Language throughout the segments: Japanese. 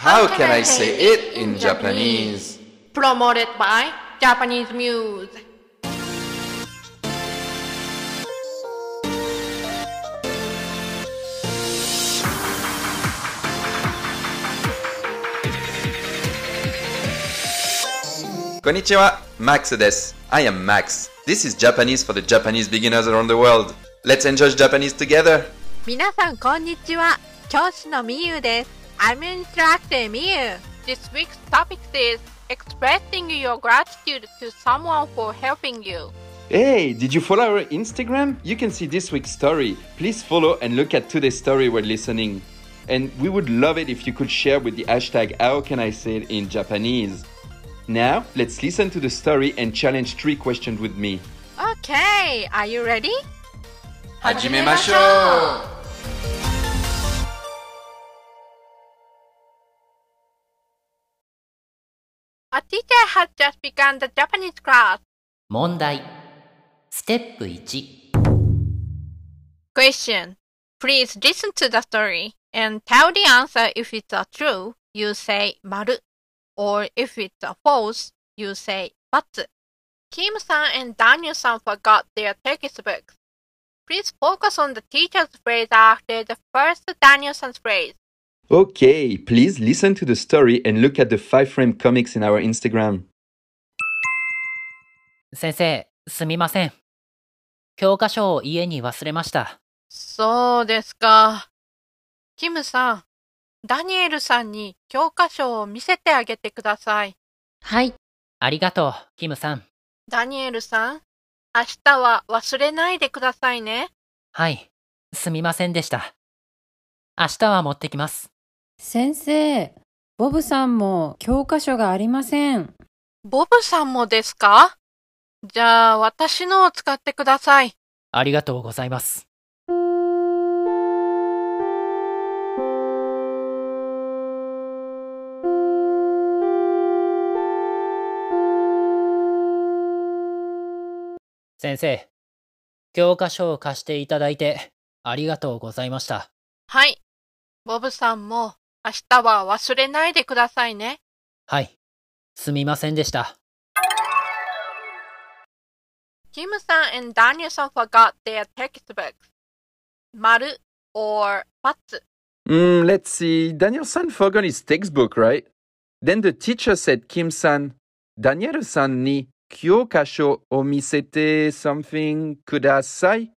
How can I say it in Japanese? Promoted by Japanese Muse. こんにちは、Max です。I am Max. This is Japanese for the Japanese beginners around the world. Let's enjoy Japanese together. 皆さんこんにちは教師のみゆです I'm Instructor みゆ This week's topic is expressing your gratitude to someone for helping you. Hey, did you follow our Instagram? You can see this week's story. Please follow and look at today's story while listening. And we would love it if you could share with the hashtag How can I say it in Japanese? Now, let's listen to the story and challenge three questions with me. Okay, are you ready? 始めましょう A teacher has just begun the Japanese class. 問題ステップ1 Question. Please listen to the story and tell the answer if it's a true, you say 丸 or if it's a false, you say ×. Kim-san and Daniel-san forgot their textbooks. Please focus on the teacher's phrase after the first Daniel-san's phrase. Okay, please listen to the story and look at the five frame comics in our Instagram. 先生すみません教科書を家に忘れましたそうですか。キムさん、ダニエルさんに教科書を見せてあげてください。はいありがとうキムさんダニエルさん、明日は忘れないでくださいね。はいすみませんでした明日は持ってきます先生、ボブさんも教科書がありません。ボブさんもですか？じゃあ、私のを使ってください。ありがとうございます先生教科書を貸していただいてありがとうございましたはい。ボブさんも明日は忘れないでくださいね。はいすみませんでしたキムさん and Daniel さん forgot their textbooks. 丸 or ×。Hmm, let's see. Daniel-san forgot his textbook, right? Then the teacher said, Kim-san, Daniel-san ni kyokasho o misete something kudasai?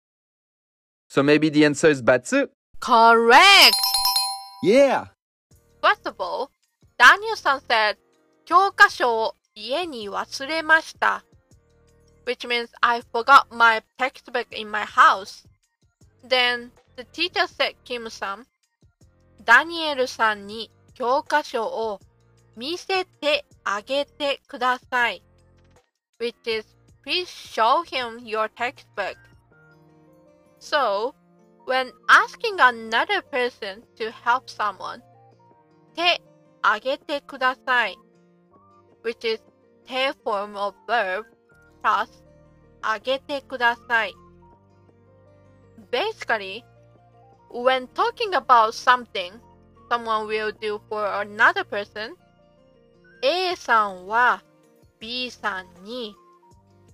So maybe the answer is batsu? Correct! Yeah! First of all, Daniel さん said 教科書を家に忘れました。which means I forgot my textbook in my house. Then the teacher said Kim さん、ダニエルさんに教科書を見せてあげてください。which is please show him your textbook. So, when asking another person to help someone, 手あげてください which is 手 form of verb plus あげてください Basically, when talking about something someone will do for another person, A さんは B さんに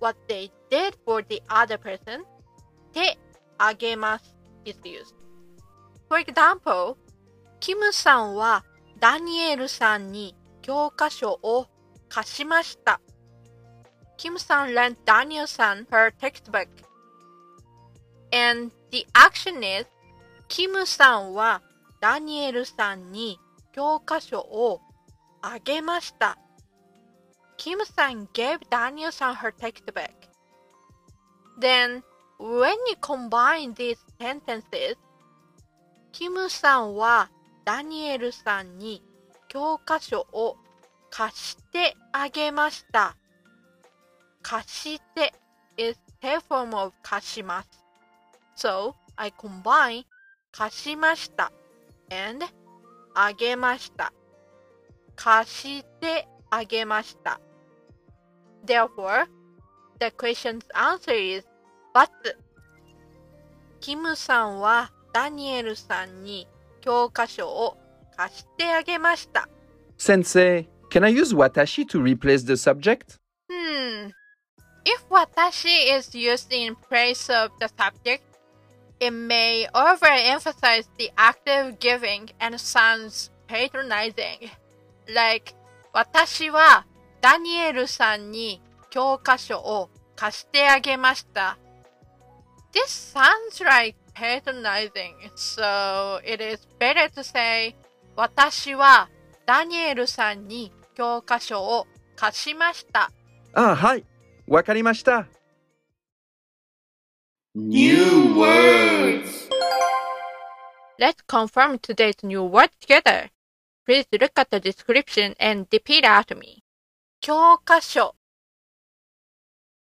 what they did for the other person 手あげます is used. For example, キムさんは ダニエルさんに教科書を貸しました。Kim san lent Daniel san her textbook. And the action is, Kim さんはダニエルさんに教科書をあげました。Kim さん gave Daniel san her textbook. Then, when you combine these sentences, キムさんはダニエルさんに教科書を貸してあげました。貸して is the form of 貸します。So, I combine 貸しました and あげました。貸してあげました。Therefore, the question's answer is ×キムさんはダニエルさんに教科書を貸してあげました。 Sensei, can I use watashi to replace the subject? Hmm. If watashi is used in place of the subject, it may overemphasize the act of giving and sounds patronizing. Like, 私はダニエルさんに教科書を貸してあげました。This sounds like patronizing, so it is better to say 私はダニエルさんに教科書を貸しました。Ah, hi. Wakarimashita. New words. Let's confirm today's new word together. Please look at the description and repeat after me. 教科書、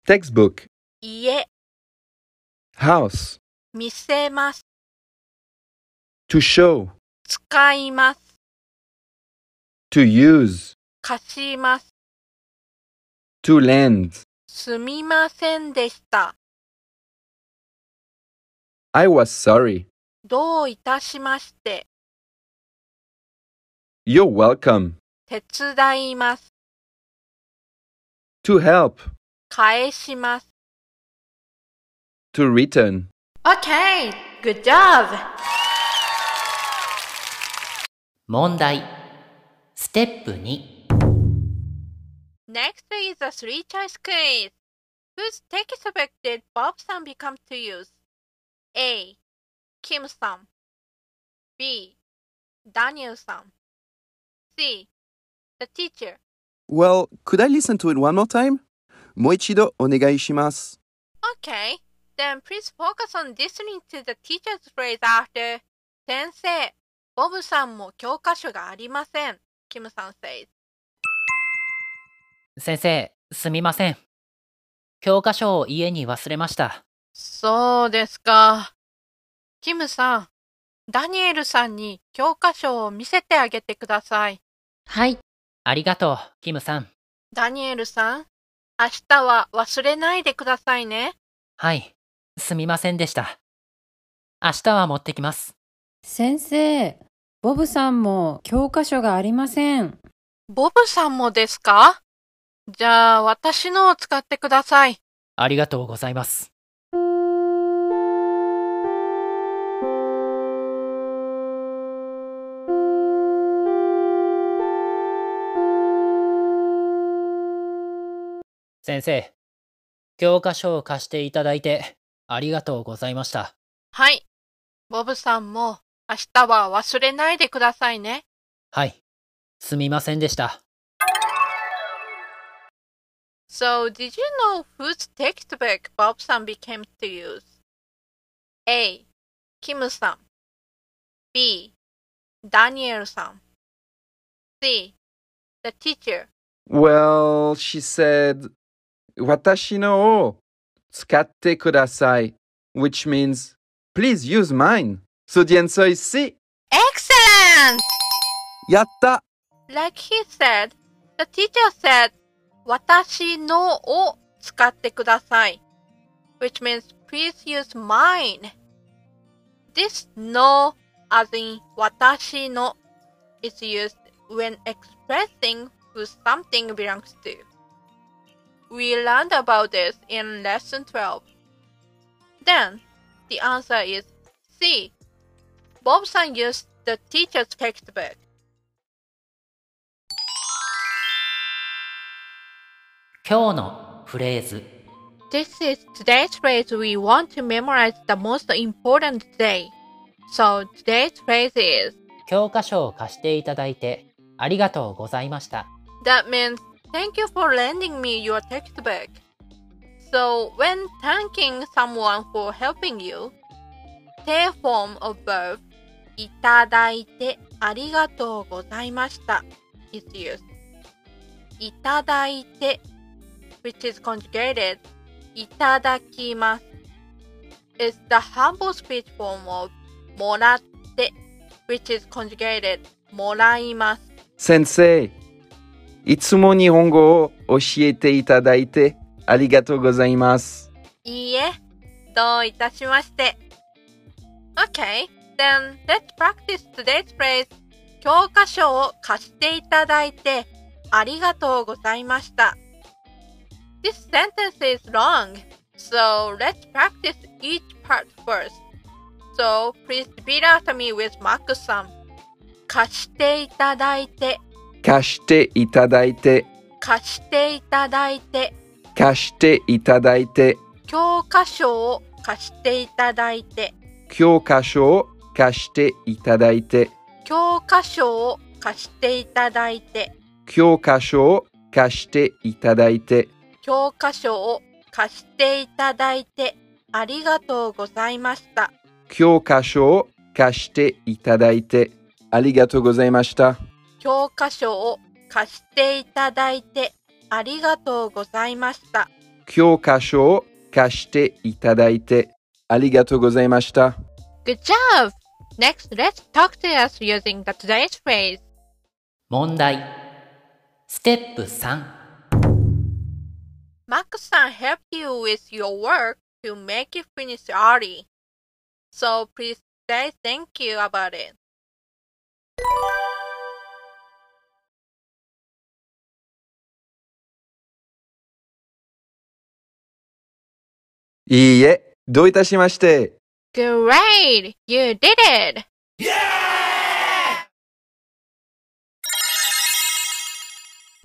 Textbook. 家、House. 見せます、To show. 使います、To use. 貸します、To lend. すみませんでした。I was sorry. どういたしまして、You're welcome. 手伝います、To help. 返します。To return. Okay, good job! 問題。ステップ2。 Next is a three choice quiz. Whose textbook did Bob san become to use? A. Kim san. B. Daniel san. C. The teacher. Well, could I listen to it one more time? もう一度お願いします。 Okay, Then please focus on listening to the teacher's phrase after 先生、ボブさんも教科書がありません。キムさん says. 先生、すみません。教科書を家に忘れました。そうですか。キムさん、ダニエルさんに教科書を見せてあげてください。はい。ありがとう、キムさん。ダニエルさん、明日は忘れないでくださいね。はい、すみませんでした。明日は持ってきます。先生、ボブさんも教科書がありません。ボブさんもですか？じゃあ、私のを使ってください。ありがとうございます。先生、教科書を貸していただいてありがとうございました。はい。ボブさんも明日は忘れないでくださいね。はい、すみませんでした。So, did you know whose textbook Bob san became to use? A. Kim san. B. Daniel san. C. The teacher. Well, she said, 私のを skatte kudasai, which means please use mine. So the answer is C. Excellent! Yatta! Like he said, the teacher said, watashi no o tsukatte kudasai, which means please use mine. This no as in watashi no is used when expressing who something belongs to. We learned about this in lesson 12. Then, the answer is C. Bob-san used the teacher's textbook. 今日のフレーズ。 This is today's phrase we want to memorize the most important day. So today's phrase is 教科書を貸していただいてありがとうございました。 that means thank you for lending me your textbook. So when thanking someone for helping you, the form of verb いただいてありがとうございました is used. いただいて which is conjugated いただきます is the humble speech form of もらって which is conjugated もらいます先生、いつも日本語を教えていただいてありがとうございます。いいえ、どういたしまして。Okay, then let's practice today's phrase 教科書を貸していただいてありがとうございました。This sentence is long, so let's practice each part first. So please repeat after me with Max さん。貸していただいて、貸していただいて、貸していただいて、貸していただいて、教科書を貸していただいて、教科書を貸していただいて、教科書を貸していただいて、教科書を貸していただいて、教科書を貸していただいて。ありがとうございました。教科書を貸していただいて、ありがとうございました。教科書を貸していただいてありがとうございました。教科書を貸していただいて、ありがとうございました。Good job! Next, let's talk to us using the today's phrase. 問題。ステップ3。Max さん helped you with your work to make it finish early. So please say thank you about it. いいえ、どういたしまして。 Great! You did it!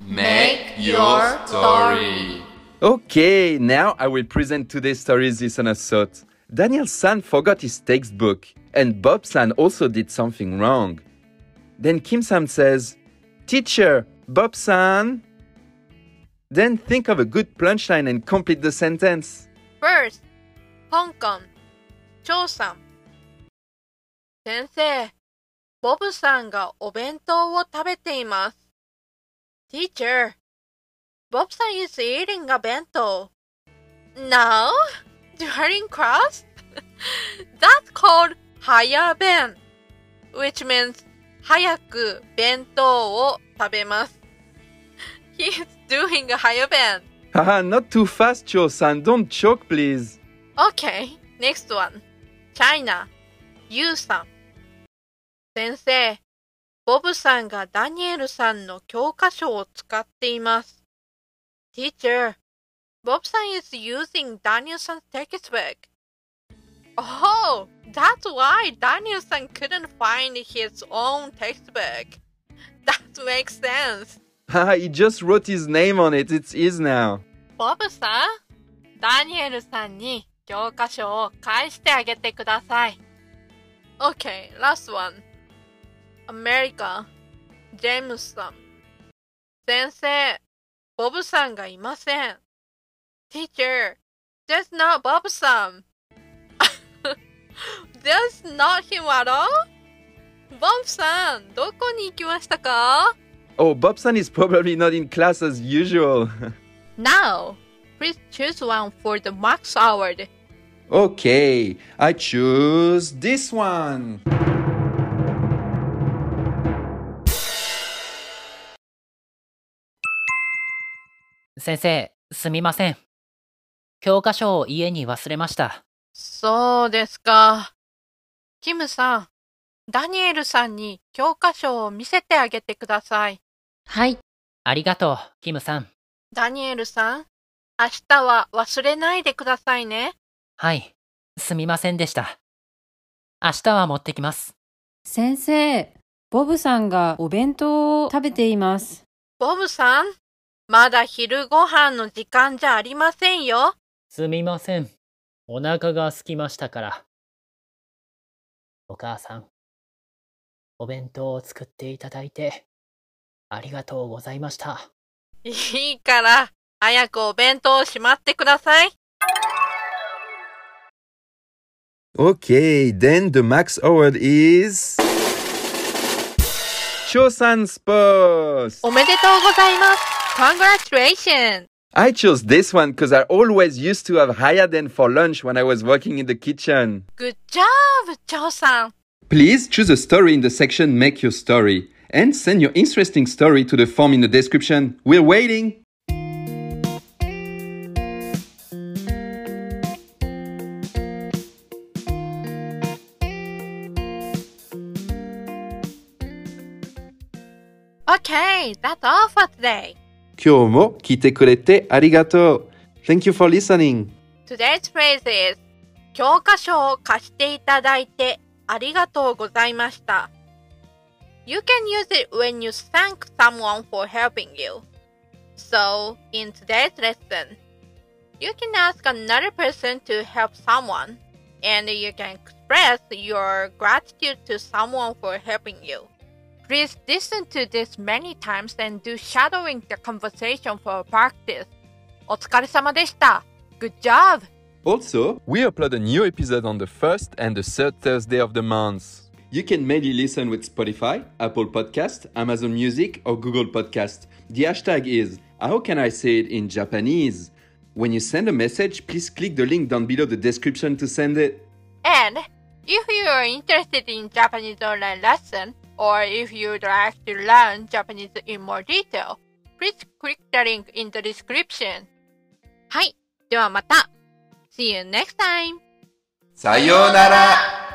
Make your story. Okay, now I will present today's stories listeners thought. Daniel San forgot his textbook, and Bob San also did something wrong. Then Kim Sam says, Teacher, Bob San. Then think of a good punchline and complete the sentence. First, 香港、張さん。先生、ボブさんがお弁当を食べています。Teacher, Bob さん is eating a 弁当。No? During class? That's called 早弁 which means 早く弁当を食べます。He's doing a 早弁。Haha, not too fast, Cho San. Don't choke, please. Okay, next one. China, ユウさん。先生、ボブさんがダニエルさんの教科書を使っています。Teacher, Bob さん is using Daniel さん textbook. Oh, that's why Daniel さん couldn't find his own textbook. That makes sense. Haha, he just wrote his name on it. It's his now. ボブさん、ダニエルさんに教科書を返してあげてください。Okay, last one. アメリカ、ジェームスさん。先生、ボブさんがいません。Teacher, that's not Bob さん。that's not him at all? ボブさん、どこに行きましたか Oh, Bob San is probably not in class as usual. Now, please choose one for the Max Award. okay, I choose this one. 先生、すみません。教科書を家に忘れました。そうですか。キムさん、ダニエルさんに教科書を見せてあげてください。はい。ありがとう、キムさん。ダニエルさん、明日は忘れないでくださいね。はい、すみませんでした。明日は持ってきます。先生、ボブさんがお弁当を食べています。ボブさん、まだ昼ご飯の時間じゃありませんよ。すみません。お腹が空きましたから。お母さん、お弁当を作っていただいて、ありがとうございました。いいから、早くお弁当をしまってください。 Okay, then the max award is. Chosan's post! おめでとうございます。Congratulations! I chose this one because I always used to have Hayaden for lunch when I was working in the kitchen. Good job, ジョーさん。 Please choose a story in the section Make Your Story and send your interesting story to the form in the description. We're waiting! Okay, that's all for today. 今日も聞いてくれてありがとう。Thank you for listening. Today's phrase is 教科書を貸していただいてありがとうございました。 You can use it when you thank someone for helping you. So, in today's lesson, you can ask another person to help someone, and you can express your gratitude to someone for helping you. Please listen to this many times and do shadowing the conversation for practice. お疲れ様でした。Good job! Also, we upload a new episode on the first and the third Thursday of the month. You can mainly listen with Spotify, Apple Podcast, Amazon Music, or Google Podcast. The hashtag is How can I say it in Japanese? When you send a message, please click the link down below the description to send it. And if you are interested in Japanese online lesson, or if you'd like to learn Japanese in more detail, please click the link in the description. はい。ではまた。See you next time! さようなら